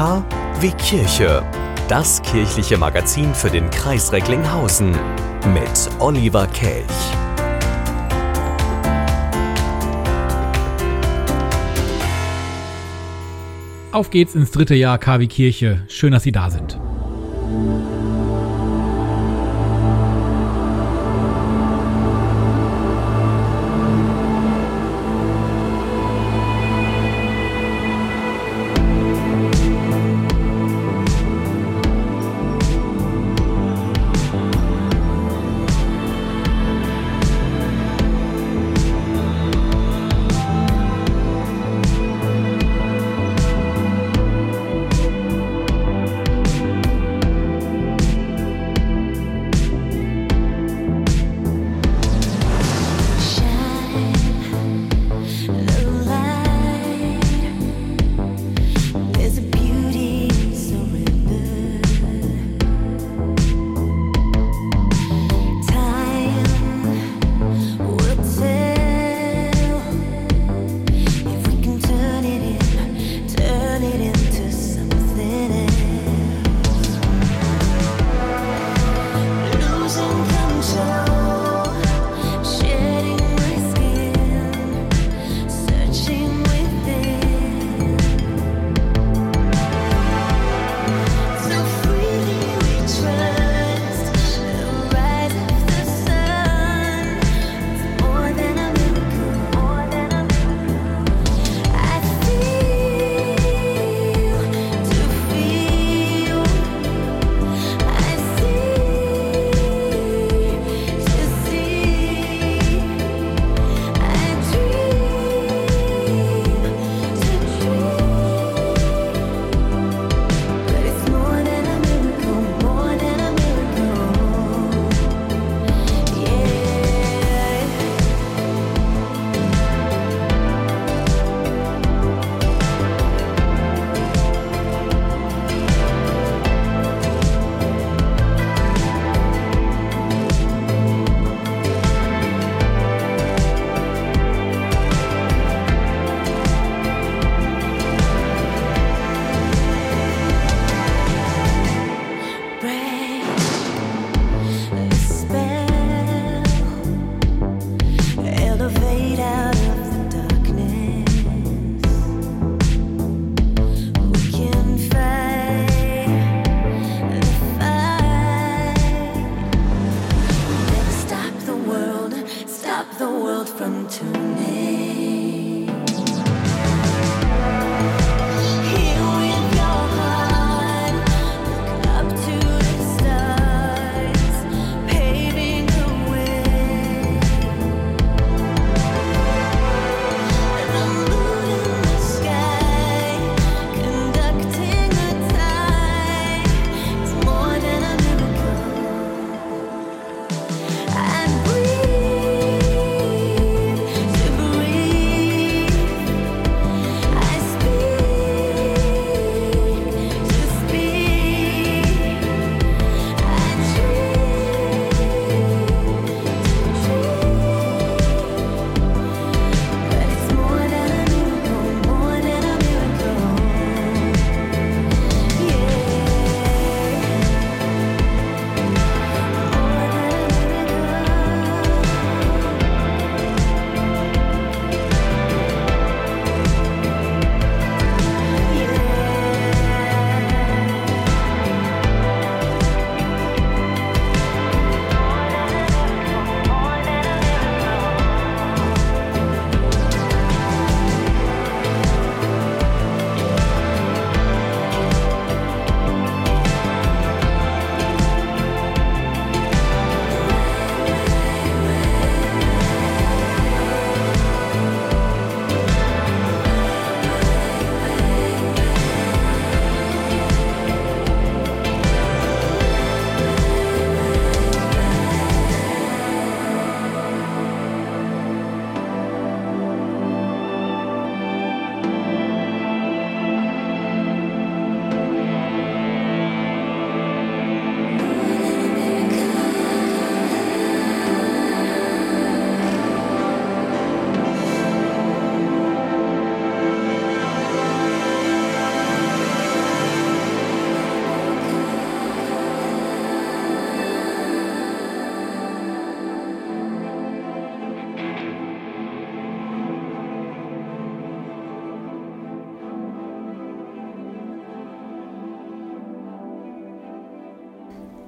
K wie Kirche. Das kirchliche Magazin für den Kreis Recklinghausen mit Oliver Kelch. Auf geht's ins dritte Jahr KW Kirche. Schön, dass Sie da sind.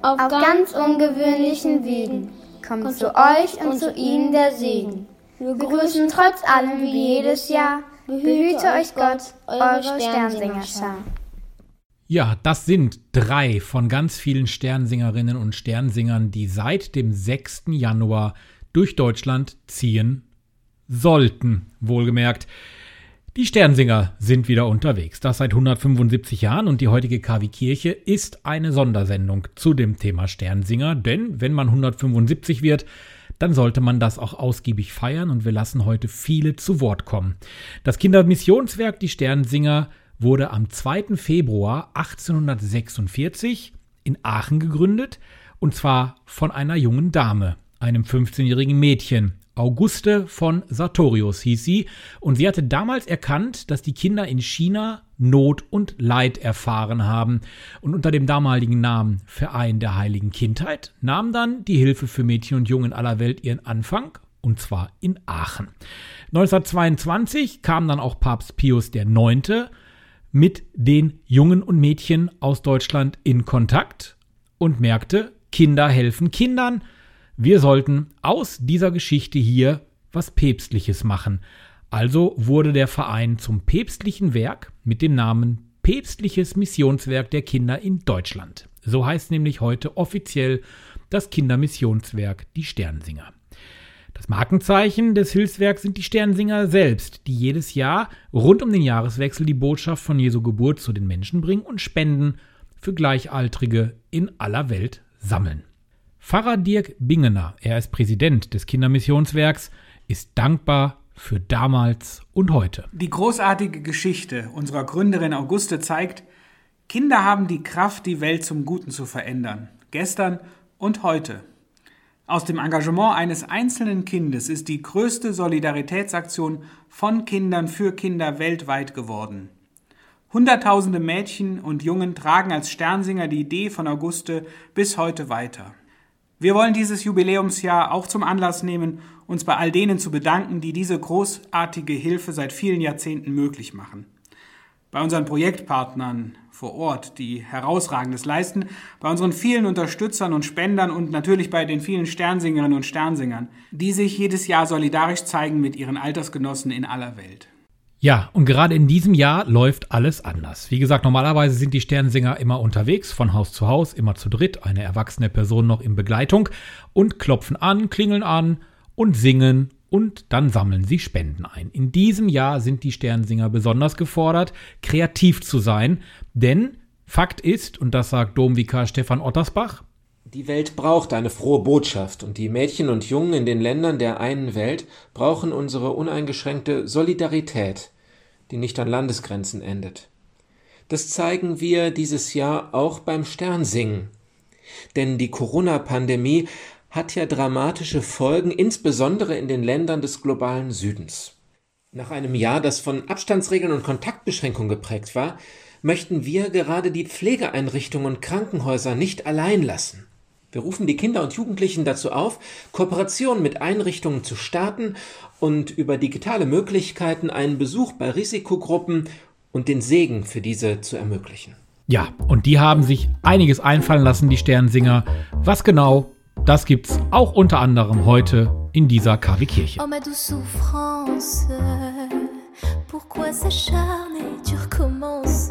Auf ganz ungewöhnlichen Wegen kommt zu euch und zu ihnen der Segen. Wir grüßen trotz allem wie jedes Jahr. Behüte euch Gott, eure Sternsingerschar. Ja, das sind drei von ganz vielen Sternsingerinnen und Sternsingern, die seit dem 6. Januar durch Deutschland ziehen sollten, wohlgemerkt. Die Sternsinger sind wieder unterwegs. Das seit 175 Jahren und die heutige KW Kirche ist eine Sondersendung zu dem Thema Sternsinger, denn wenn man 175 wird, dann sollte man das auch ausgiebig feiern und wir lassen heute viele zu Wort kommen. Das Kindermissionswerk Die Sternsinger wurde am 2. Februar 1846 in Aachen gegründet und zwar von einer jungen Dame, einem 15-jährigen Mädchen, Auguste von Sartorius hieß sie, und sie hatte damals erkannt, dass die Kinder in China Not und Leid erfahren haben. Und unter dem damaligen Namen Verein der Heiligen Kindheit nahm dann die Hilfe für Mädchen und Jungen aller Welt ihren Anfang, und zwar in Aachen. 1922 kam dann auch Papst Pius IX. mit den Jungen und Mädchen aus Deutschland in Kontakt und merkte, Kinder helfen Kindern, wir sollten aus dieser Geschichte hier was Päpstliches machen. Also wurde der Verein zum päpstlichen Werk mit dem Namen Päpstliches Missionswerk der Kinder in Deutschland. So heißt nämlich heute offiziell das Kindermissionswerk die Sternsinger. Das Markenzeichen des Hilfswerks sind die Sternsinger selbst, die jedes Jahr rund um den Jahreswechsel die Botschaft von Jesu Geburt zu den Menschen bringen und Spenden für Gleichaltrige in aller Welt sammeln. Pfarrer Dirk Bingener, er ist Präsident des Kindermissionswerks, ist dankbar für damals und heute. Die großartige Geschichte unserer Gründerin Auguste zeigt, Kinder haben die Kraft, die Welt zum Guten zu verändern, gestern und heute. Aus dem Engagement eines einzelnen Kindes ist die größte Solidaritätsaktion von Kindern für Kinder weltweit geworden. Hunderttausende Mädchen und Jungen tragen als Sternsinger die Idee von Auguste bis heute weiter. Wir wollen dieses Jubiläumsjahr auch zum Anlass nehmen, uns bei all denen zu bedanken, die diese großartige Hilfe seit vielen Jahrzehnten möglich machen. Bei unseren Projektpartnern vor Ort, die herausragendes leisten, bei unseren vielen Unterstützern und Spendern und natürlich bei den vielen Sternsingerinnen und Sternsingern, die sich jedes Jahr solidarisch zeigen mit ihren Altersgenossen in aller Welt. Ja, und gerade in diesem Jahr läuft alles anders. Wie gesagt, normalerweise sind die Sternsinger immer unterwegs, von Haus zu Haus, immer zu dritt, eine erwachsene Person noch in Begleitung und klopfen an, klingeln an und singen und dann sammeln sie Spenden ein. In diesem Jahr sind die Sternsinger besonders gefordert, kreativ zu sein, denn Fakt ist, und das sagt Domvikar Stefan Ottersbach, die Welt braucht eine frohe Botschaft und die Mädchen und Jungen in den Ländern der einen Welt brauchen unsere uneingeschränkte Solidarität, die nicht an Landesgrenzen endet. Das zeigen wir dieses Jahr auch beim Sternsingen. Denn die Corona-Pandemie hat ja dramatische Folgen, insbesondere in den Ländern des globalen Südens. Nach einem Jahr, das von Abstandsregeln und Kontaktbeschränkungen geprägt war, möchten wir gerade die Pflegeeinrichtungen und Krankenhäuser nicht allein lassen. Wir rufen die Kinder und Jugendlichen dazu auf, Kooperationen mit Einrichtungen zu starten und über digitale Möglichkeiten einen Besuch bei Risikogruppen und den Segen für diese zu ermöglichen. Ja, und die haben sich einiges einfallen lassen, die Sternsinger. Was genau, das gibt's auch unter anderem heute in dieser KW-Kirche. Oh, ma douce souffrance, pourquoi s'acharner, tu recommences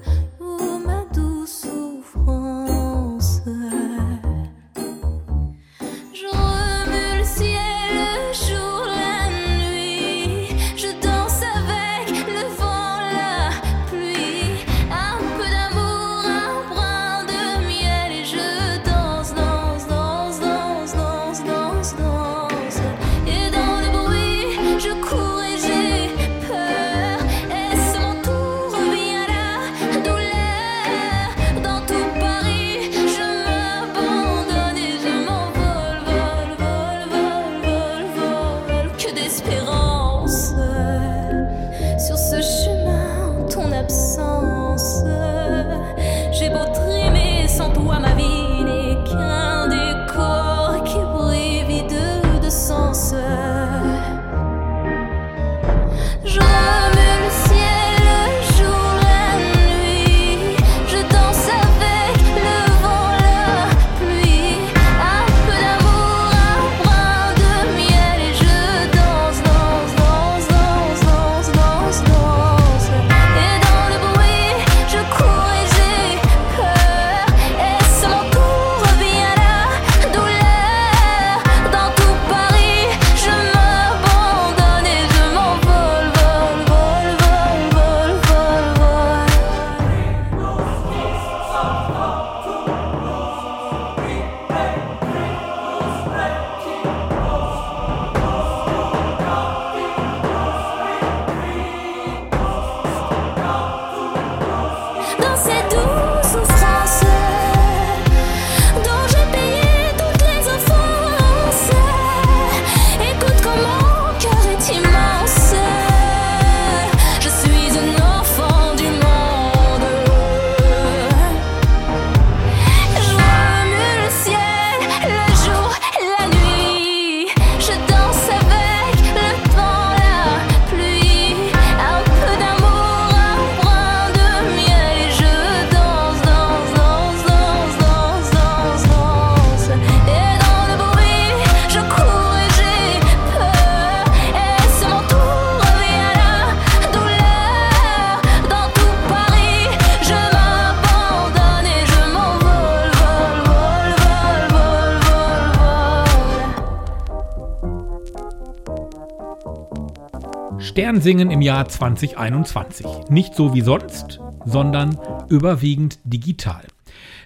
Sternsingen im Jahr 2021. Nicht so wie sonst, sondern überwiegend digital.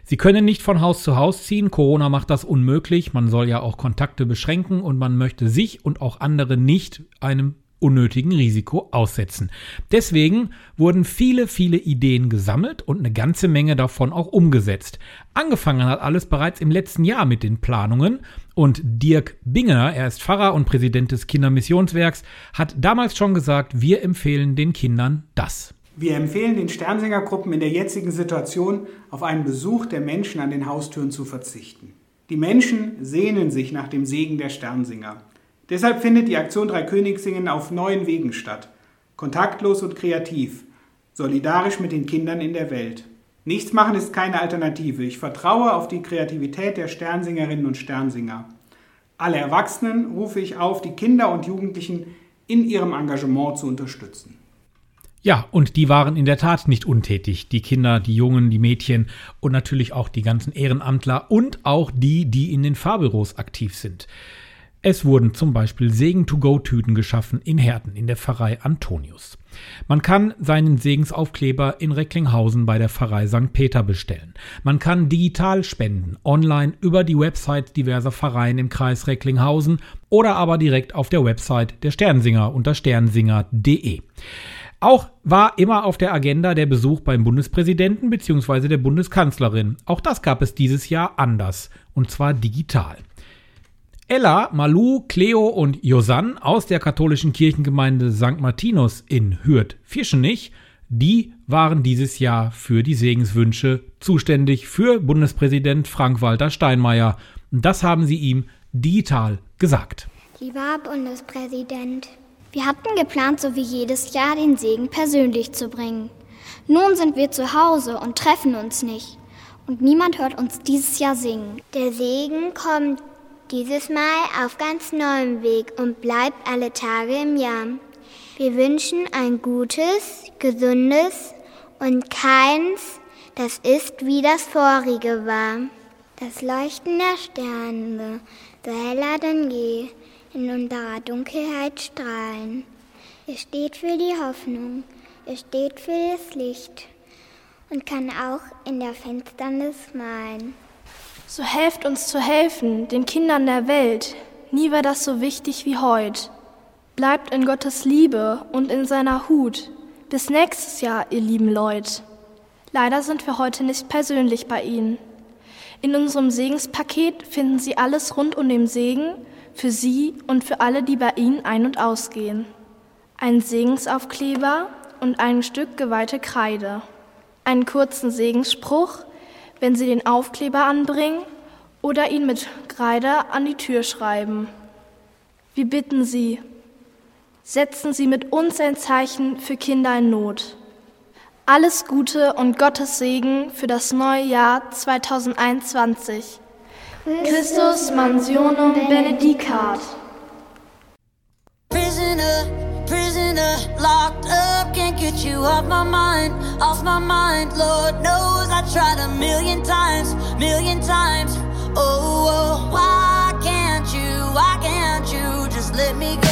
Sie können nicht von Haus zu Haus ziehen. Corona macht das unmöglich. Man soll ja auch Kontakte beschränken und man möchte sich und auch andere nicht einem unnötigen Risiko aussetzen. Deswegen wurden viele, viele Ideen gesammelt und eine ganze Menge davon auch umgesetzt. Angefangen hat alles bereits im letzten Jahr mit den Planungen und Dirk Binger, er ist Pfarrer und Präsident des Kindermissionswerks, hat damals schon gesagt, wir empfehlen den Kindern das. Wir empfehlen den Sternsingergruppen in der jetzigen Situation auf einen Besuch der Menschen an den Haustüren zu verzichten. Die Menschen sehnen sich nach dem Segen der Sternsinger. Deshalb findet die Aktion Drei Königssingen auf neuen Wegen statt. Kontaktlos und kreativ, solidarisch mit den Kindern in der Welt. Nichts machen ist keine Alternative. Ich vertraue auf die Kreativität der Sternsingerinnen und Sternsinger. Alle Erwachsenen rufe ich auf, die Kinder und Jugendlichen in ihrem Engagement zu unterstützen. Ja, und die waren in der Tat nicht untätig. Die Kinder, die Jungen, die Mädchen und natürlich auch die ganzen Ehrenamtler und auch die, die in den Fahrbüros aktiv sind. Es wurden zum Beispiel Segen-to-go-Tüten geschaffen in Herten in der Pfarrei Antonius. Man kann seinen Segensaufkleber in Recklinghausen bei der Pfarrei St. Peter bestellen. Man kann digital spenden, online über die Website diverser Pfarreien im Kreis Recklinghausen oder aber direkt auf der Website der Sternsinger unter sternsinger.de. Auch war immer auf der Agenda der Besuch beim Bundespräsidenten bzw. der Bundeskanzlerin. Auch das gab es dieses Jahr anders, und zwar digital. Ella, Malu, Cleo und Josann aus der katholischen Kirchengemeinde St. Martinus in Hürth-Vierschenich, die waren dieses Jahr für die Segenswünsche zuständig für Bundespräsident Frank-Walter Steinmeier. Das haben sie ihm digital gesagt. Lieber Bundespräsident, wir hatten geplant, so wie jedes Jahr den Segen persönlich zu bringen. Nun sind wir zu Hause und treffen uns nicht. Und niemand hört uns dieses Jahr singen. Der Segen kommt dieses Mal auf ganz neuem Weg und bleibt alle Tage im Jahr. Wir wünschen ein gutes, gesundes und keins, das ist wie das vorige war. Das Leuchten der Sterne, so heller denn je, in unserer Dunkelheit strahlen. Es steht für die Hoffnung, es steht für das Licht und kann auch in der Finsternis malen. So helft uns zu helfen, den Kindern der Welt. Nie war das so wichtig wie heute. Bleibt in Gottes Liebe und in seiner Hut. Bis nächstes Jahr, ihr lieben Leute. Leider sind wir heute nicht persönlich bei Ihnen. In unserem Segenspaket finden Sie alles rund um den Segen für Sie und für alle, die bei Ihnen ein- und ausgehen. Ein Segensaufkleber und ein Stück geweihte Kreide. Einen kurzen Segensspruch, wenn Sie den Aufkleber anbringen oder ihn mit Kreide an die Tür schreiben. Wir bitten Sie, setzen Sie mit uns ein Zeichen für Kinder in Not. Alles Gute und Gottes Segen für das neue Jahr 2021. Christus Mansionum Benedicat. Prisoner, prisoner, locked up, can't get you off my mind, off my mind. Lord knows I tried a million times, million times. Oh, oh why can't you, why can't you just let me go?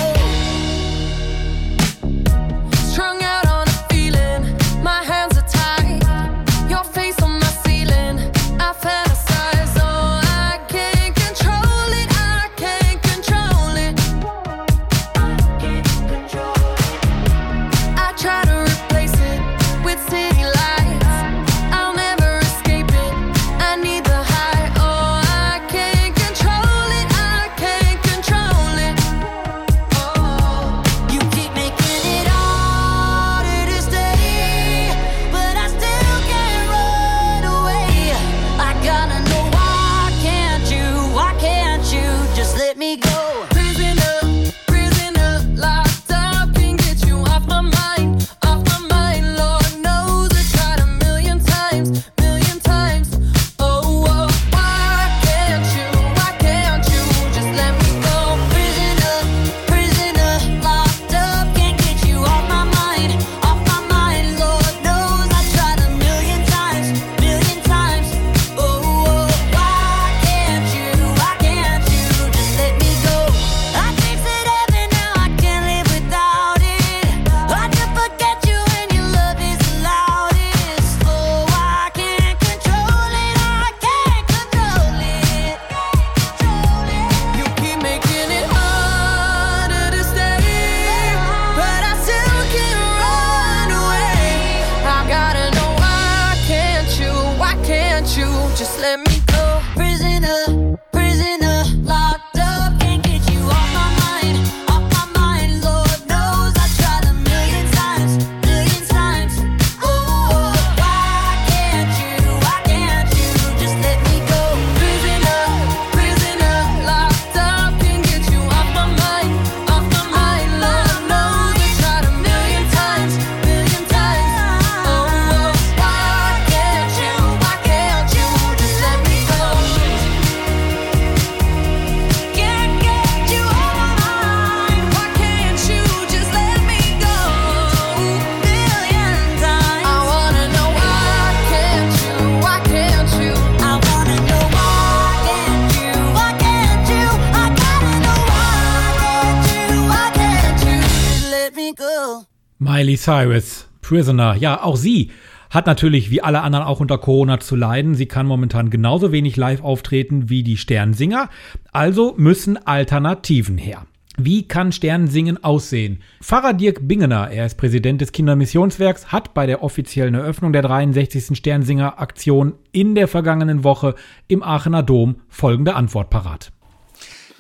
Miley Cyrus, Prisoner. Ja, auch sie hat natürlich wie alle anderen auch unter Corona zu leiden. Sie kann momentan genauso wenig live auftreten wie die Sternsinger. Also müssen Alternativen her. Wie kann Sternensingen aussehen? Pfarrer Dirk Bingener, er ist Präsident des Kindermissionswerks, hat bei der offiziellen Eröffnung der 63. Sternsinger-Aktion in der vergangenen Woche im Aachener Dom folgende Antwort parat.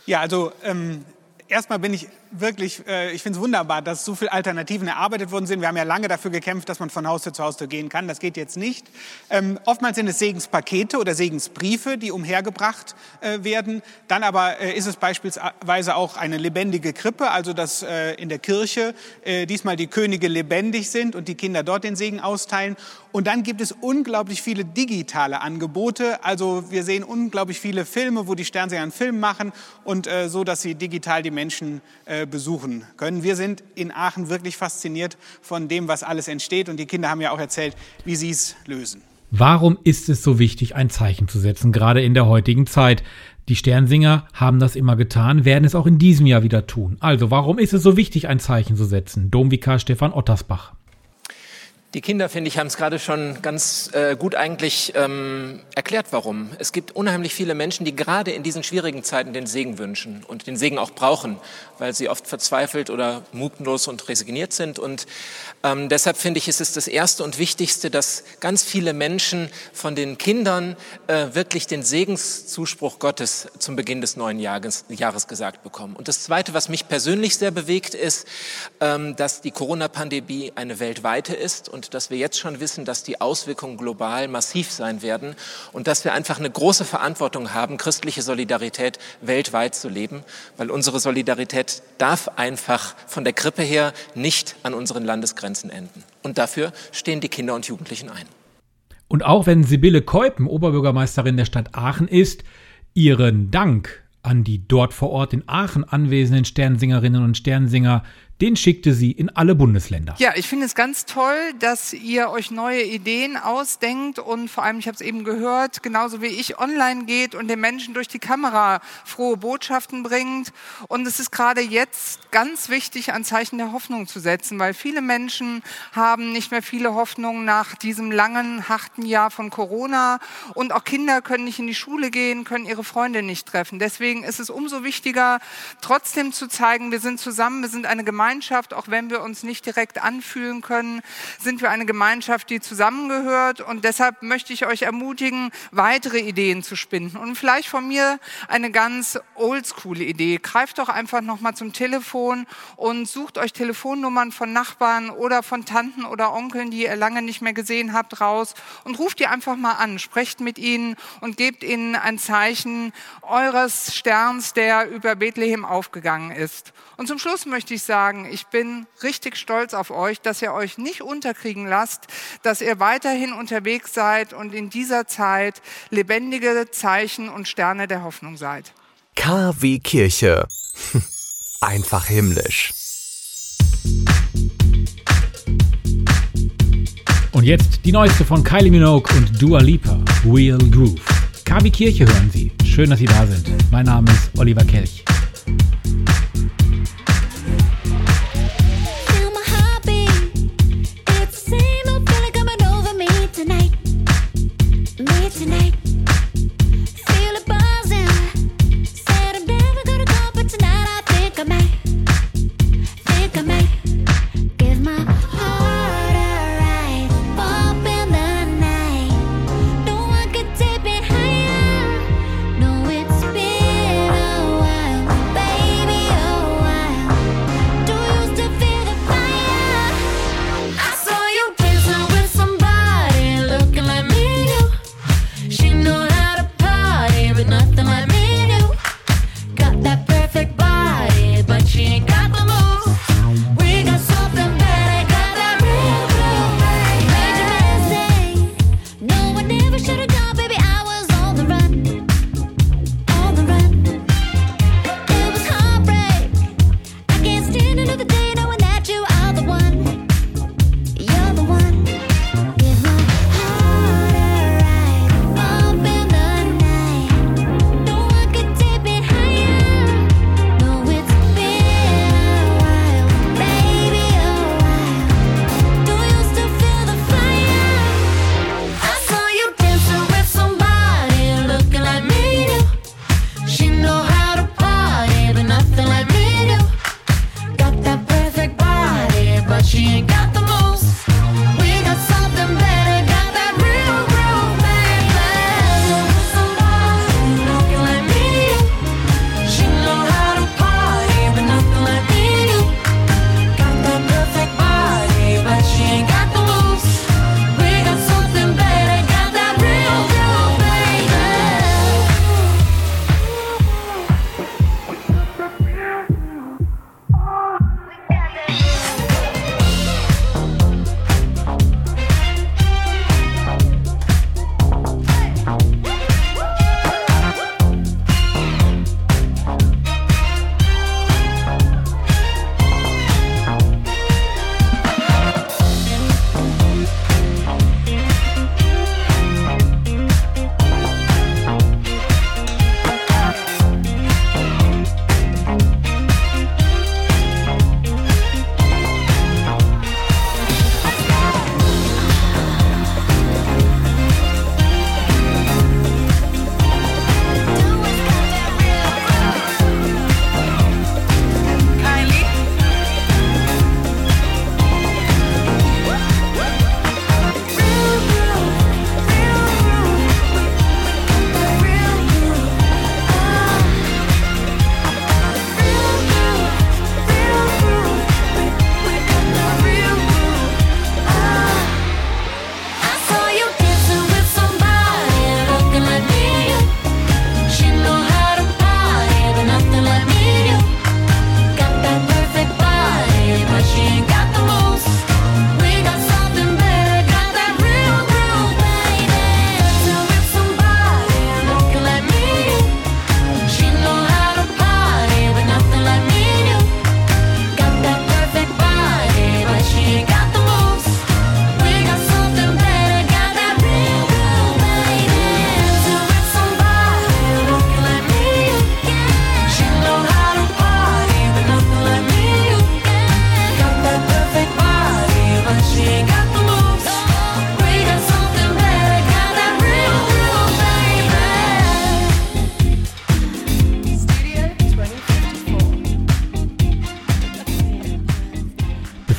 Ja, also ähm, erstmal bin ich wirklich, äh, ich finde es wunderbar, dass so viele Alternativen erarbeitet worden sind. Wir haben ja lange dafür gekämpft, dass man von Haustür zu Haustür gehen kann. Das geht jetzt nicht. Ähm, oftmals sind es Segenspakete oder Segensbriefe, die umhergebracht äh, werden. Dann aber äh, ist es beispielsweise auch eine lebendige Krippe, also dass äh, in der Kirche äh, diesmal die Könige lebendig sind und die Kinder dort den Segen austeilen. Und dann gibt es unglaublich viele digitale Angebote. Also wir sehen unglaublich viele Filme, wo die Sternseher einen Film machen und äh, so, dass sie digital die Menschen äh, besuchen können. Wir sind in Aachen wirklich fasziniert von dem, was alles entsteht. Und die Kinder haben ja auch erzählt, wie sie es lösen. Warum ist es so wichtig, ein Zeichen zu setzen, gerade in der heutigen Zeit? Die Sternsinger haben das immer getan, werden es auch in diesem Jahr wieder tun. Also, warum ist es so wichtig, ein Zeichen zu setzen? Domvikar Stefan Ottersbach. Die Kinder, finde ich, haben es gerade schon ganz äh, gut eigentlich ähm, erklärt, warum. Es gibt unheimlich viele Menschen, die gerade in diesen schwierigen Zeiten den Segen wünschen und den Segen auch brauchen, weil sie oft verzweifelt oder mutlos und resigniert sind. Und ähm, deshalb finde ich, ist es das Erste und Wichtigste, dass ganz viele Menschen von den Kindern äh, wirklich den Segenszuspruch Gottes zum Beginn des neuen Jahres, Jahres gesagt bekommen. Und das Zweite, was mich persönlich sehr bewegt, ist, ähm, dass die Corona-Pandemie eine weltweite ist und und dass wir jetzt schon wissen, dass die Auswirkungen global massiv sein werden und dass wir einfach eine große Verantwortung haben, christliche Solidarität weltweit zu leben, weil unsere Solidarität darf einfach von der Krippe her nicht an unseren Landesgrenzen enden. Und dafür stehen die Kinder und Jugendlichen ein. Und auch wenn Sibylle Keupen Oberbürgermeisterin der Stadt Aachen ist, ihren Dank an die dort vor Ort in Aachen anwesenden Sternsingerinnen und Sternsinger den schickte sie in alle Bundesländer. Ja, ich finde es ganz toll, dass ihr euch neue Ideen ausdenkt und vor allem, ich habe es eben gehört, genauso wie ich online geht und den Menschen durch die Kamera frohe Botschaften bringt. Und es ist gerade jetzt ganz wichtig, ein Zeichen der Hoffnung zu setzen, weil viele Menschen haben nicht mehr viele Hoffnungen nach diesem langen, harten Jahr von Corona und auch Kinder können nicht in die Schule gehen, können ihre Freunde nicht treffen. Deswegen ist es umso wichtiger, trotzdem zu zeigen, wir sind zusammen, wir sind eine Gemeinschaft, Gemeinschaft, auch wenn wir uns nicht direkt anfühlen können, sind wir eine Gemeinschaft, die zusammengehört. Und deshalb möchte ich euch ermutigen, weitere Ideen zu spinnen. Und vielleicht von mir eine ganz oldschool Idee. Greift doch einfach nochmal zum Telefon und sucht euch Telefonnummern von Nachbarn oder von Tanten oder Onkeln, die ihr lange nicht mehr gesehen habt, raus und ruft die einfach mal an. Sprecht mit ihnen und gebt ihnen ein Zeichen eures Sterns, der über Bethlehem aufgegangen ist. Und zum Schluss möchte ich sagen, ich bin richtig stolz auf euch, dass ihr euch nicht unterkriegen lasst, dass ihr weiterhin unterwegs seid und in dieser Zeit lebendige Zeichen und Sterne der Hoffnung seid. KW Kirche. Einfach himmlisch. Und jetzt die neueste von Kylie Minogue und Dua Lipa, Real Groove. KW Kirche hören Sie. Schön, dass Sie da sind. Mein Name ist Oliver Kelch.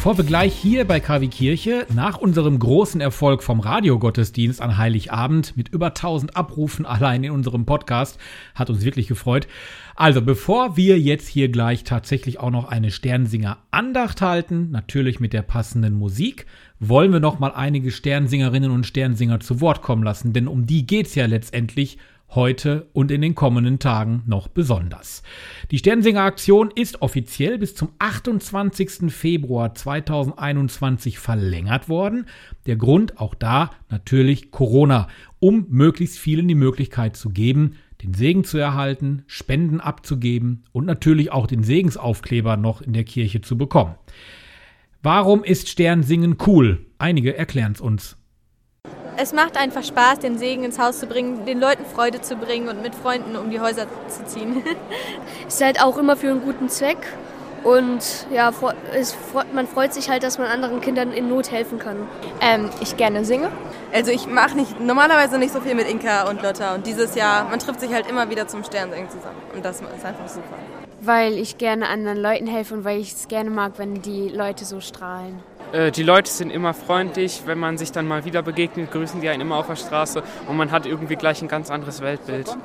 Bevor wir gleich hier bei KW Kirche nach unserem großen Erfolg vom Radiogottesdienst an Heiligabend mit über 1000 Abrufen allein in unserem Podcast, hat uns wirklich gefreut. Also, bevor wir jetzt hier gleich tatsächlich auch noch eine Sternsinger Andacht halten, natürlich mit der passenden Musik, wollen wir noch mal einige Sternsingerinnen und Sternsinger zu Wort kommen lassen, denn um die geht's ja letztendlich heute und in den kommenden Tagen noch besonders. Die Sternsinger-Aktion ist offiziell bis zum 28. Februar 2021 verlängert worden. Der Grund auch da natürlich Corona, um möglichst vielen die Möglichkeit zu geben, den Segen zu erhalten, Spenden abzugeben und natürlich auch den Segensaufkleber noch in der Kirche zu bekommen. Warum ist Sternsingen cool? Einige erklären es uns. Es macht einfach Spaß, den Segen ins Haus zu bringen, den Leuten Freude zu bringen und mit Freunden um die Häuser zu ziehen. ist halt auch immer für einen guten Zweck. Und ja, es, man freut sich halt, dass man anderen Kindern in Not helfen kann. Ähm, ich gerne singe. Also ich mache nicht normalerweise nicht so viel mit Inka und Lotta. Und dieses Jahr, man trifft sich halt immer wieder zum Sternsingen zusammen. Und das ist einfach super. Weil ich gerne anderen Leuten helfe und weil ich es gerne mag, wenn die Leute so strahlen. Äh, die Leute sind immer freundlich, wenn man sich dann mal wieder begegnet, grüßen die einen immer auf der Straße und man hat irgendwie gleich ein ganz anderes Weltbild.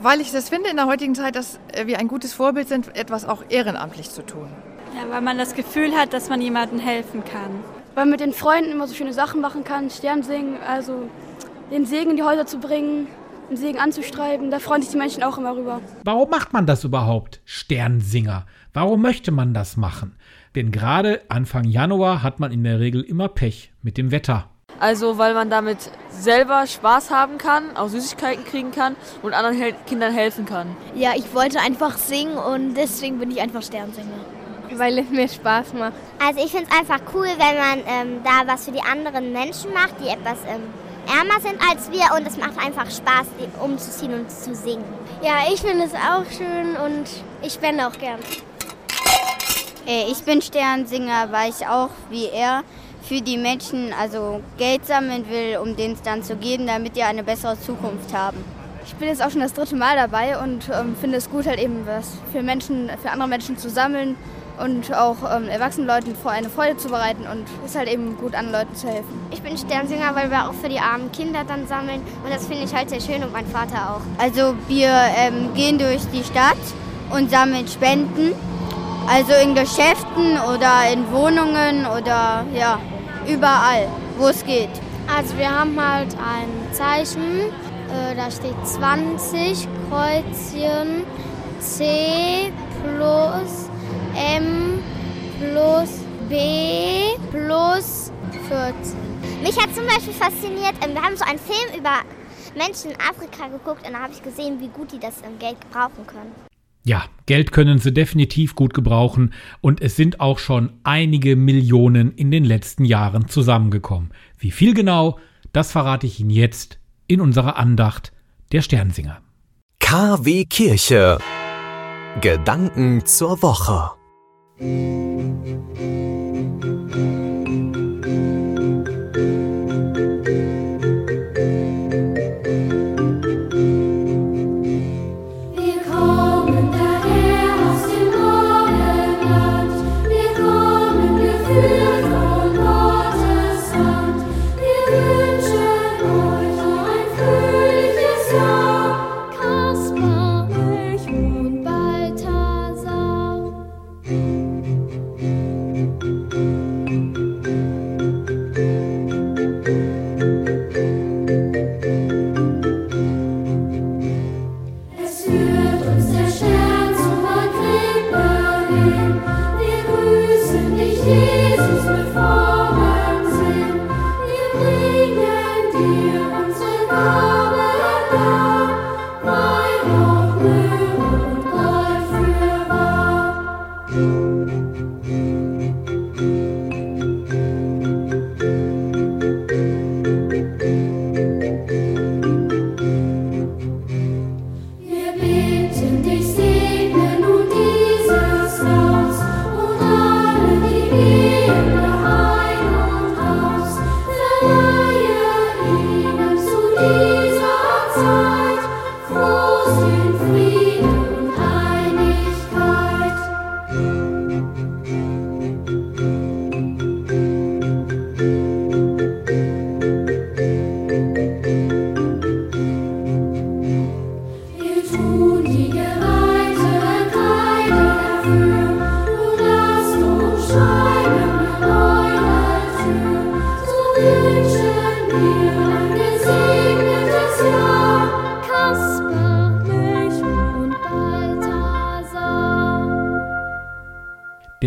Weil ich das finde in der heutigen Zeit, dass wir ein gutes Vorbild sind, etwas auch ehrenamtlich zu tun. Ja, weil man das Gefühl hat, dass man jemandem helfen kann. Weil man mit den Freunden immer so schöne Sachen machen kann, Stern singen, also den Segen in die Häuser zu bringen, den Segen anzustreiben, da freuen sich die Menschen auch immer rüber. Warum macht man das überhaupt, Sternsinger? Warum möchte man das machen? Denn gerade Anfang Januar hat man in der Regel immer Pech mit dem Wetter. Also weil man damit selber Spaß haben kann, auch Süßigkeiten kriegen kann und anderen Hel Kindern helfen kann. Ja, ich wollte einfach singen und deswegen bin ich einfach Sternsinger. Weil es mir Spaß macht. Also ich finde es einfach cool, wenn man ähm, da was für die anderen Menschen macht, die etwas ähm, ärmer sind als wir und es macht einfach Spaß, umzuziehen und zu singen. Ja, ich finde es auch schön und ich spende auch gern. Äh, ich bin Sternsinger, weil ich auch wie er für die Menschen also Geld sammeln will, um denen es dann zu geben, damit die eine bessere Zukunft haben. Ich bin jetzt auch schon das dritte Mal dabei und ähm, finde es gut, halt eben was für Menschen, für andere Menschen zu sammeln und auch ähm, erwachsenen Leuten vor eine Freude zu bereiten und es ist halt eben gut, anderen Leuten zu helfen. Ich bin Sternsinger, weil wir auch für die armen Kinder dann sammeln und das finde ich halt sehr schön und mein Vater auch. Also wir ähm, gehen durch die Stadt und sammeln Spenden also in Geschäften oder in Wohnungen oder ja, überall, wo es geht. Also wir haben halt ein Zeichen, äh, da steht 20 Kreuzchen C plus M plus B plus 14. Mich hat zum Beispiel fasziniert, ähm, wir haben so einen Film über Menschen in Afrika geguckt und da habe ich gesehen, wie gut die das Geld gebrauchen können. Ja, Geld können sie definitiv gut gebrauchen und es sind auch schon einige Millionen in den letzten Jahren zusammengekommen. Wie viel genau, das verrate ich Ihnen jetzt in unserer Andacht der Sternsinger. KW Kirche. Gedanken zur Woche.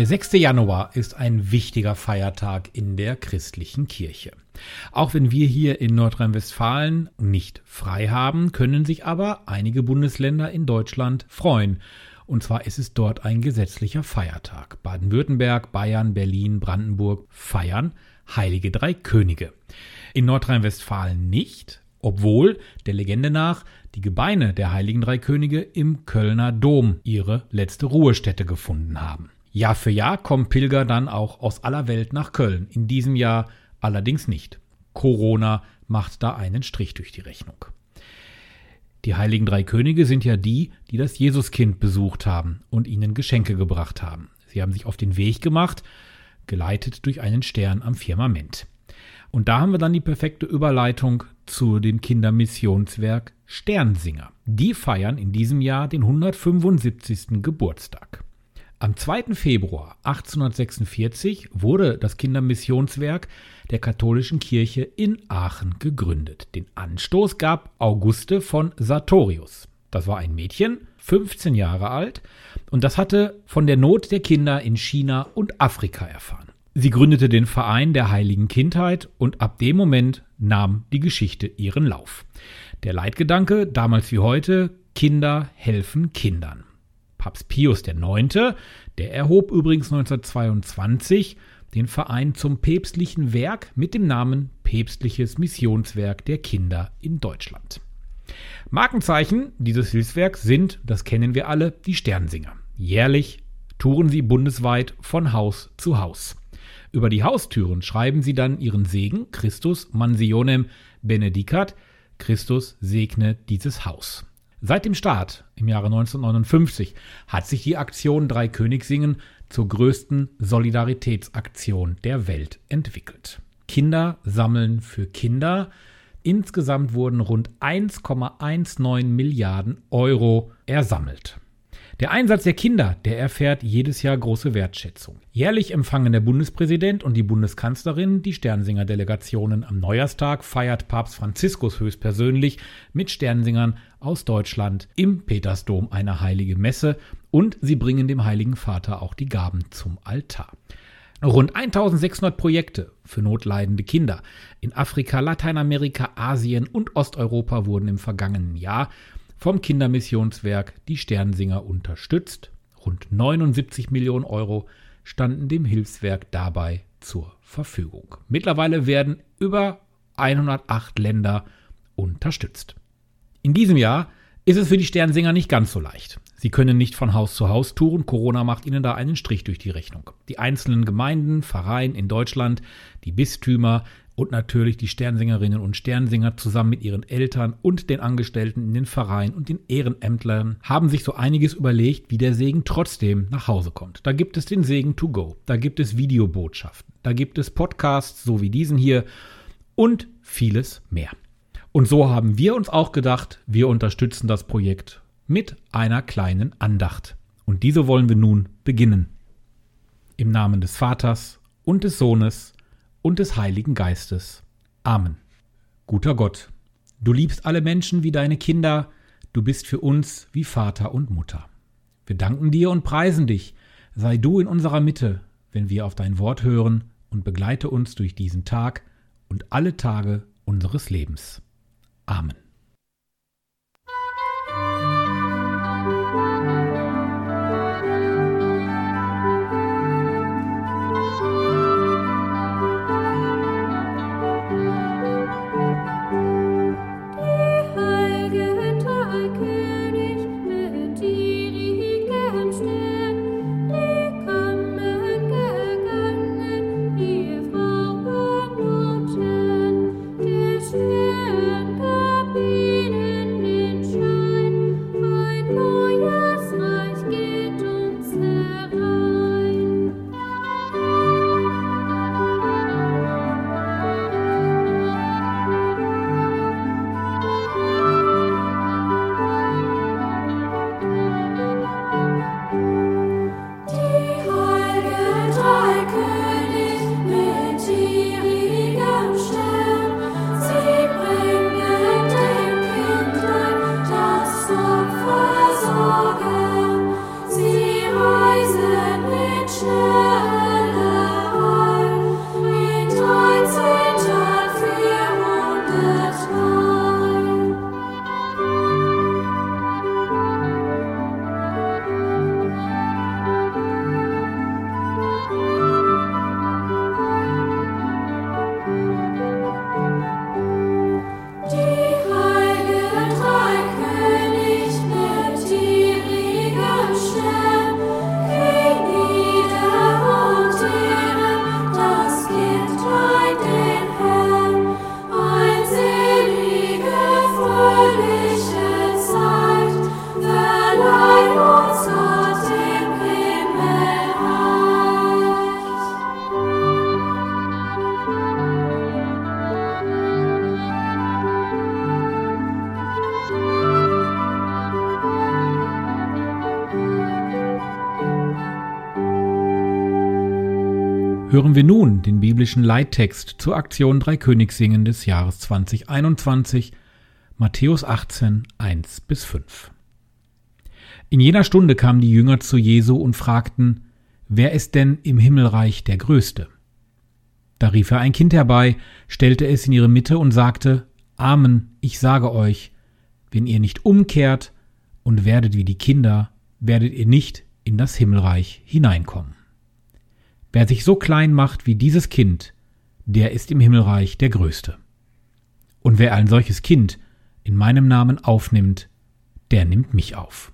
Der 6. Januar ist ein wichtiger Feiertag in der christlichen Kirche. Auch wenn wir hier in Nordrhein-Westfalen nicht frei haben, können sich aber einige Bundesländer in Deutschland freuen. Und zwar ist es dort ein gesetzlicher Feiertag. Baden-Württemberg, Bayern, Berlin, Brandenburg feiern Heilige Drei Könige. In Nordrhein-Westfalen nicht, obwohl der Legende nach die Gebeine der Heiligen Drei Könige im Kölner Dom ihre letzte Ruhestätte gefunden haben. Jahr für Jahr kommen Pilger dann auch aus aller Welt nach Köln. In diesem Jahr allerdings nicht. Corona macht da einen Strich durch die Rechnung. Die heiligen drei Könige sind ja die, die das Jesuskind besucht haben und ihnen Geschenke gebracht haben. Sie haben sich auf den Weg gemacht, geleitet durch einen Stern am Firmament. Und da haben wir dann die perfekte Überleitung zu dem Kindermissionswerk Sternsinger. Die feiern in diesem Jahr den 175. Geburtstag. Am 2. Februar 1846 wurde das Kindermissionswerk der katholischen Kirche in Aachen gegründet. Den Anstoß gab Auguste von Sartorius. Das war ein Mädchen, 15 Jahre alt, und das hatte von der Not der Kinder in China und Afrika erfahren. Sie gründete den Verein der heiligen Kindheit und ab dem Moment nahm die Geschichte ihren Lauf. Der Leitgedanke, damals wie heute, Kinder helfen Kindern. Papst Pius IX., der erhob übrigens 1922 den Verein zum päpstlichen Werk mit dem Namen Päpstliches Missionswerk der Kinder in Deutschland. Markenzeichen dieses Hilfswerks sind, das kennen wir alle, die Sternsinger. Jährlich touren sie bundesweit von Haus zu Haus. Über die Haustüren schreiben sie dann ihren Segen, Christus mansionem benedicat, Christus segne dieses Haus. Seit dem Start im Jahre 1959 hat sich die Aktion Drei König singen zur größten Solidaritätsaktion der Welt entwickelt. Kinder sammeln für Kinder. Insgesamt wurden rund 1,19 Milliarden Euro ersammelt. Der Einsatz der Kinder, der erfährt jedes Jahr große Wertschätzung. Jährlich empfangen der Bundespräsident und die Bundeskanzlerin die Sternsinger-Delegationen. Am Neujahrstag feiert Papst Franziskus höchstpersönlich mit Sternsingern aus Deutschland im Petersdom eine heilige Messe und sie bringen dem Heiligen Vater auch die Gaben zum Altar. Rund 1600 Projekte für notleidende Kinder in Afrika, Lateinamerika, Asien und Osteuropa wurden im vergangenen Jahr vom Kindermissionswerk Die Sternsinger unterstützt. Rund 79 Millionen Euro standen dem Hilfswerk dabei zur Verfügung. Mittlerweile werden über 108 Länder unterstützt. In diesem Jahr ist es für die Sternsinger nicht ganz so leicht. Sie können nicht von Haus zu Haus touren. Corona macht ihnen da einen Strich durch die Rechnung. Die einzelnen Gemeinden, Vereine in Deutschland, die Bistümer, und natürlich die Sternsingerinnen und Sternsinger zusammen mit ihren Eltern und den Angestellten in den Vereinen und den Ehrenämtlern haben sich so einiges überlegt, wie der Segen trotzdem nach Hause kommt. Da gibt es den Segen to go, da gibt es Videobotschaften, da gibt es Podcasts, so wie diesen hier und vieles mehr. Und so haben wir uns auch gedacht, wir unterstützen das Projekt mit einer kleinen Andacht. Und diese wollen wir nun beginnen. Im Namen des Vaters und des Sohnes und des Heiligen Geistes. Amen. Guter Gott, du liebst alle Menschen wie deine Kinder, du bist für uns wie Vater und Mutter. Wir danken dir und preisen dich, sei du in unserer Mitte, wenn wir auf dein Wort hören und begleite uns durch diesen Tag und alle Tage unseres Lebens. Amen. Hören wir nun den biblischen Leittext zur Aktion Dreikönigssingen des Jahres 2021, Matthäus 18, 1 bis 5. In jener Stunde kamen die Jünger zu Jesu und fragten, Wer ist denn im Himmelreich der Größte? Da rief er ein Kind herbei, stellte es in ihre Mitte und sagte, Amen, ich sage euch, wenn ihr nicht umkehrt und werdet wie die Kinder, werdet ihr nicht in das Himmelreich hineinkommen. Wer sich so klein macht wie dieses Kind, der ist im Himmelreich der Größte. Und wer ein solches Kind in meinem Namen aufnimmt, der nimmt mich auf.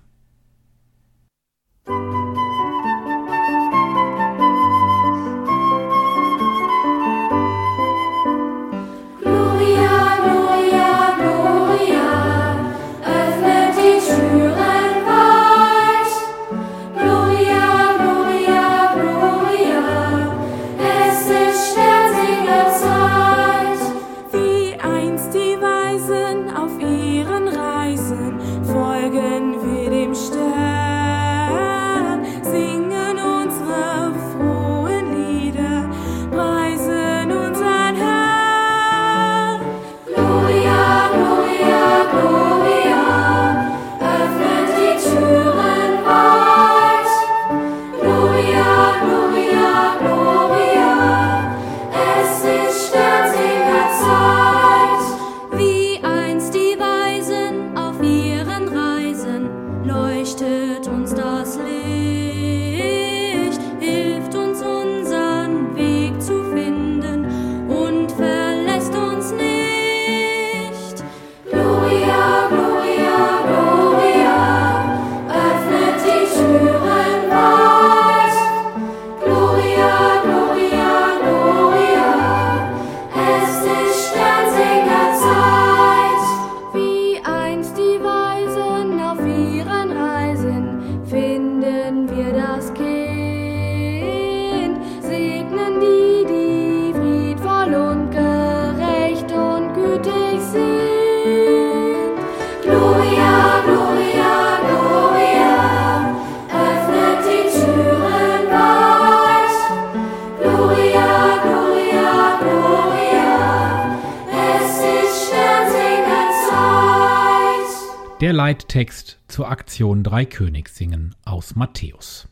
Leittext zur Aktion Dreikönigssingen aus Matthäus.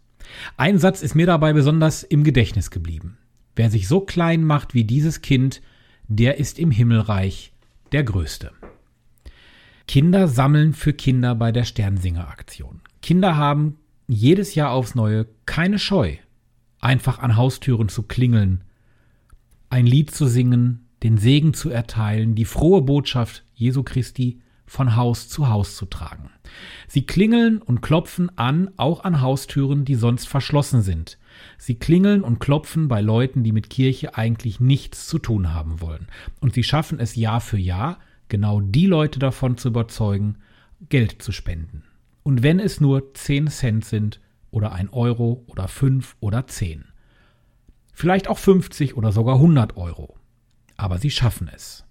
Ein Satz ist mir dabei besonders im Gedächtnis geblieben. Wer sich so klein macht wie dieses Kind, der ist im Himmelreich der Größte. Kinder sammeln für Kinder bei der Sternsinger-Aktion. Kinder haben jedes Jahr aufs Neue keine Scheu, einfach an Haustüren zu klingeln, ein Lied zu singen, den Segen zu erteilen, die frohe Botschaft Jesu Christi von Haus zu Haus zu tragen. Sie klingeln und klopfen an, auch an Haustüren, die sonst verschlossen sind. Sie klingeln und klopfen bei Leuten, die mit Kirche eigentlich nichts zu tun haben wollen. Und sie schaffen es Jahr für Jahr, genau die Leute davon zu überzeugen, Geld zu spenden. Und wenn es nur 10 Cent sind oder ein Euro oder 5 oder 10. Vielleicht auch 50 oder sogar 100 Euro. Aber sie schaffen es.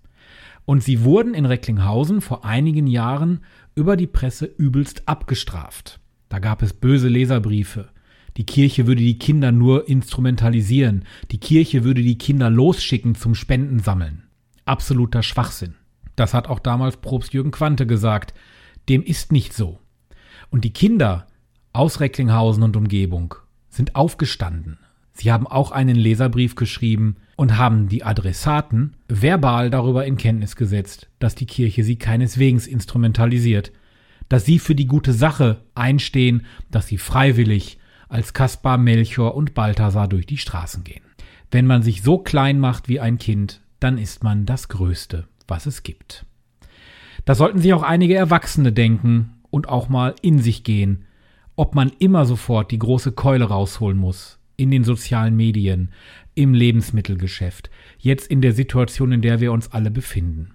Und sie wurden in Recklinghausen vor einigen Jahren über die Presse übelst abgestraft. Da gab es böse Leserbriefe. Die Kirche würde die Kinder nur instrumentalisieren. Die Kirche würde die Kinder losschicken zum Spendensammeln. Absoluter Schwachsinn. Das hat auch damals Probst Jürgen Quante gesagt. Dem ist nicht so. Und die Kinder aus Recklinghausen und Umgebung sind aufgestanden. Sie haben auch einen Leserbrief geschrieben und haben die Adressaten verbal darüber in Kenntnis gesetzt, dass die Kirche sie keineswegs instrumentalisiert, dass sie für die gute Sache einstehen, dass sie freiwillig als Kaspar, Melchior und Balthasar durch die Straßen gehen. Wenn man sich so klein macht wie ein Kind, dann ist man das Größte, was es gibt. Das sollten sich auch einige Erwachsene denken und auch mal in sich gehen, ob man immer sofort die große Keule rausholen muss, in den sozialen Medien, im Lebensmittelgeschäft, jetzt in der Situation, in der wir uns alle befinden.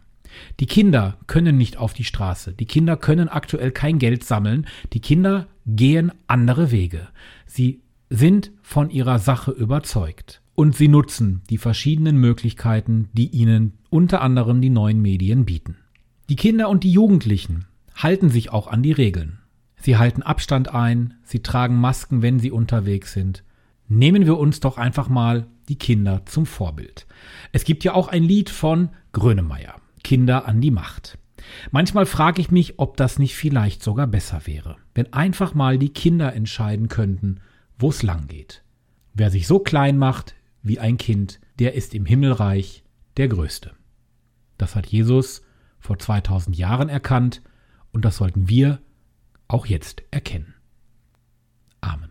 Die Kinder können nicht auf die Straße, die Kinder können aktuell kein Geld sammeln, die Kinder gehen andere Wege. Sie sind von ihrer Sache überzeugt und sie nutzen die verschiedenen Möglichkeiten, die ihnen unter anderem die neuen Medien bieten. Die Kinder und die Jugendlichen halten sich auch an die Regeln. Sie halten Abstand ein, sie tragen Masken, wenn sie unterwegs sind, nehmen wir uns doch einfach mal die Kinder zum Vorbild. Es gibt ja auch ein Lied von Grönemeyer, Kinder an die Macht. Manchmal frage ich mich, ob das nicht vielleicht sogar besser wäre, wenn einfach mal die Kinder entscheiden könnten, wo es lang geht. Wer sich so klein macht wie ein Kind, der ist im Himmelreich der Größte. Das hat Jesus vor 2000 Jahren erkannt und das sollten wir auch jetzt erkennen. Amen.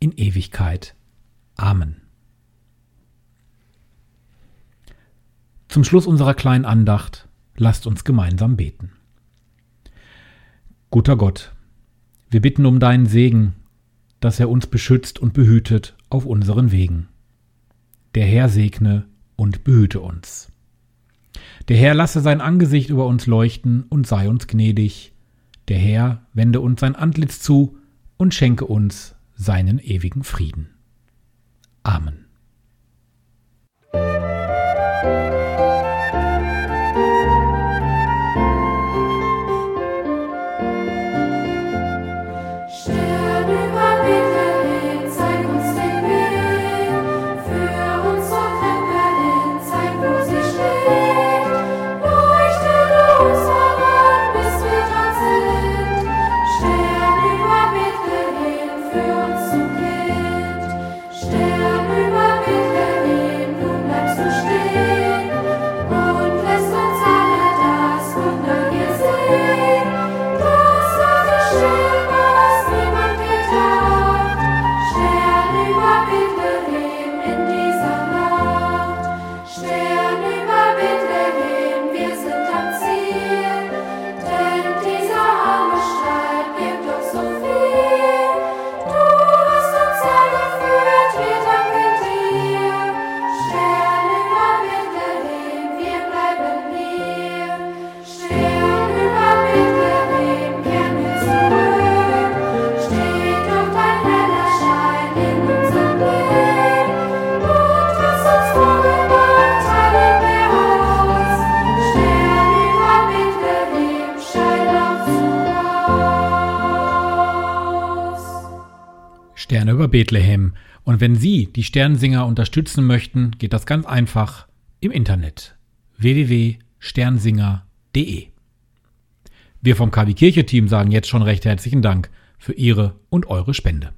in Ewigkeit. Amen. Zum Schluss unserer kleinen Andacht lasst uns gemeinsam beten. Guter Gott, wir bitten um deinen Segen, dass er uns beschützt und behütet auf unseren Wegen. Der Herr segne und behüte uns. Der Herr lasse sein Angesicht über uns leuchten und sei uns gnädig. Der Herr wende uns sein Antlitz zu und schenke uns seinen ewigen Frieden. Amen. Sterne über Bethlehem. Und wenn Sie die Sternsinger unterstützen möchten, geht das ganz einfach im Internet www.sternsinger.de. Wir vom KW Kirche Team sagen jetzt schon recht herzlichen Dank für Ihre und eure Spende.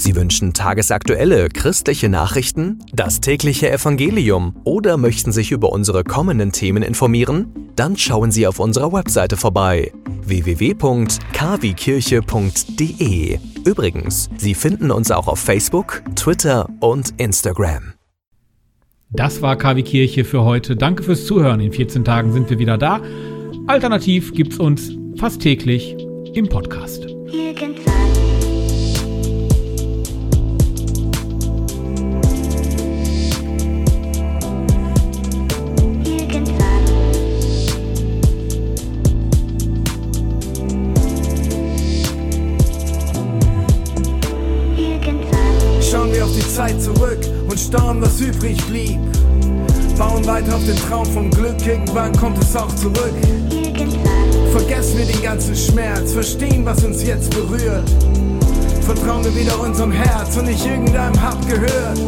Sie wünschen tagesaktuelle christliche Nachrichten, das tägliche Evangelium oder möchten sich über unsere kommenden Themen informieren? Dann schauen Sie auf unserer Webseite vorbei www.kwkirche.de. Übrigens, Sie finden uns auch auf Facebook, Twitter und Instagram. Das war KW Kirche für heute. Danke fürs Zuhören. In 14 Tagen sind wir wieder da. Alternativ gibt's uns Fast täglich im Podcast. Schauen übrig blieb. Bauen weiter auf den Traum vom Glück, irgendwann kommt es auch zurück. Vergessen wir den ganzen Schmerz, verstehen, was uns jetzt berührt. Vertrauen wir wieder unserem Herz und nicht irgendeinem Hab gehört.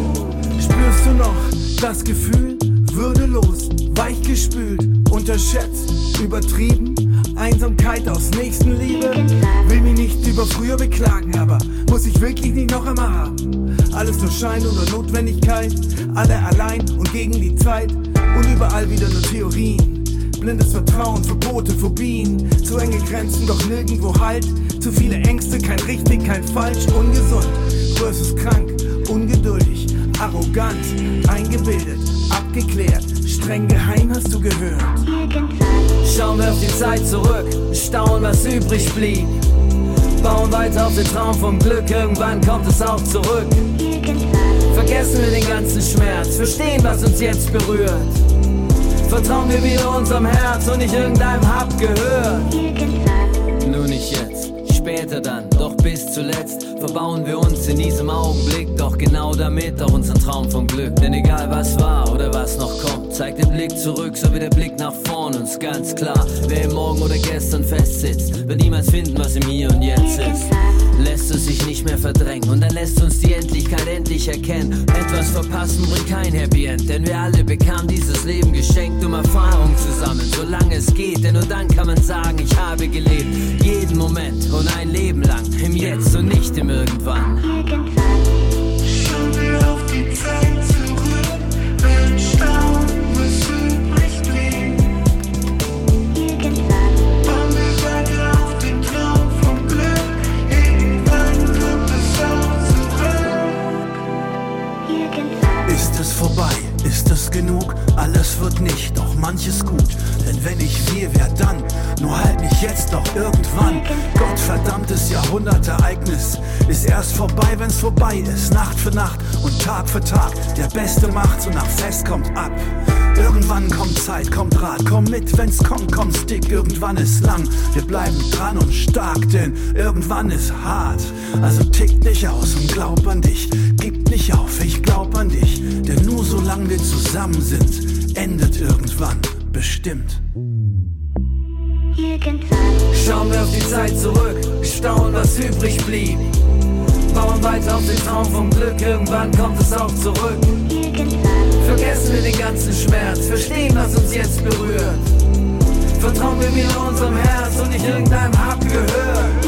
Spürst du noch das Gefühl? Würdelos, weichgespült, unterschätzt, übertrieben. Einsamkeit aus Nächstenliebe. Will mich nicht über früher beklagen, aber muss ich wirklich nicht noch einmal haben. Alles nur Schein oder Notwendigkeit, alle allein und gegen die Zeit und überall wieder nur Theorien. Blindes Vertrauen, Verbote, Phobien, zu enge Grenzen, doch nirgendwo Halt. Zu viele Ängste, kein richtig, kein falsch, ungesund versus krank, ungeduldig, arrogant, eingebildet, abgeklärt, streng geheim hast du gehört. Schauen wir auf die Zeit zurück, staunen, was übrig blieb. Bauen weiter auf den Traum vom Glück, irgendwann kommt es auch zurück. Vergessen wir den ganzen Schmerz, verstehen, was uns jetzt berührt. Vertrauen wir wieder unserem Herz und nicht irgendeinem Hab gehört. Nur nicht jetzt, später dann, doch bis zuletzt verbauen wir uns in diesem Augenblick, doch genau damit auch unseren Traum vom Glück. Denn egal was war oder was noch kommt, zeigt den Blick zurück, so wie der Blick nach vorn uns ganz klar. Wer im Morgen oder gestern festsitzt, wird niemals finden, was im Hier und Jetzt ist. Lässt es sich nicht mehr verdrängen und dann lässt uns die Endlichkeit endlich erkennen. Etwas verpassen bringt kein Happy End, denn wir alle bekamen dieses Leben geschenkt, um Erfahrung zu sammeln, solange es geht. Denn nur dann kann man sagen, ich habe gelebt. Jeden Moment und ein Leben lang, im Jetzt und nicht im Irgendwann. Schauen wir auf die Zeit Jahrhundertereignis ist erst vorbei, wenn's vorbei ist. Nacht für Nacht und Tag für Tag. Der Beste macht's und nach Fest kommt ab. Irgendwann kommt Zeit, kommt Rat, komm mit, wenn's kommt, kommt's dick. Irgendwann ist lang, wir bleiben dran und stark, denn irgendwann ist hart. Also tick dich aus und glaub an dich. Gib nicht auf, ich glaub an dich. Denn nur solange wir zusammen sind, endet irgendwann bestimmt. Schauen wir auf die Zeit zurück, staunen, was übrig blieb. Bauen weiter auf den Traum vom Glück, irgendwann kommt es auch zurück. Vergessen wir den ganzen Schmerz, verstehen, was uns jetzt berührt. Vertrauen wir wieder unserem Herz und nicht irgendeinem Hab gehört.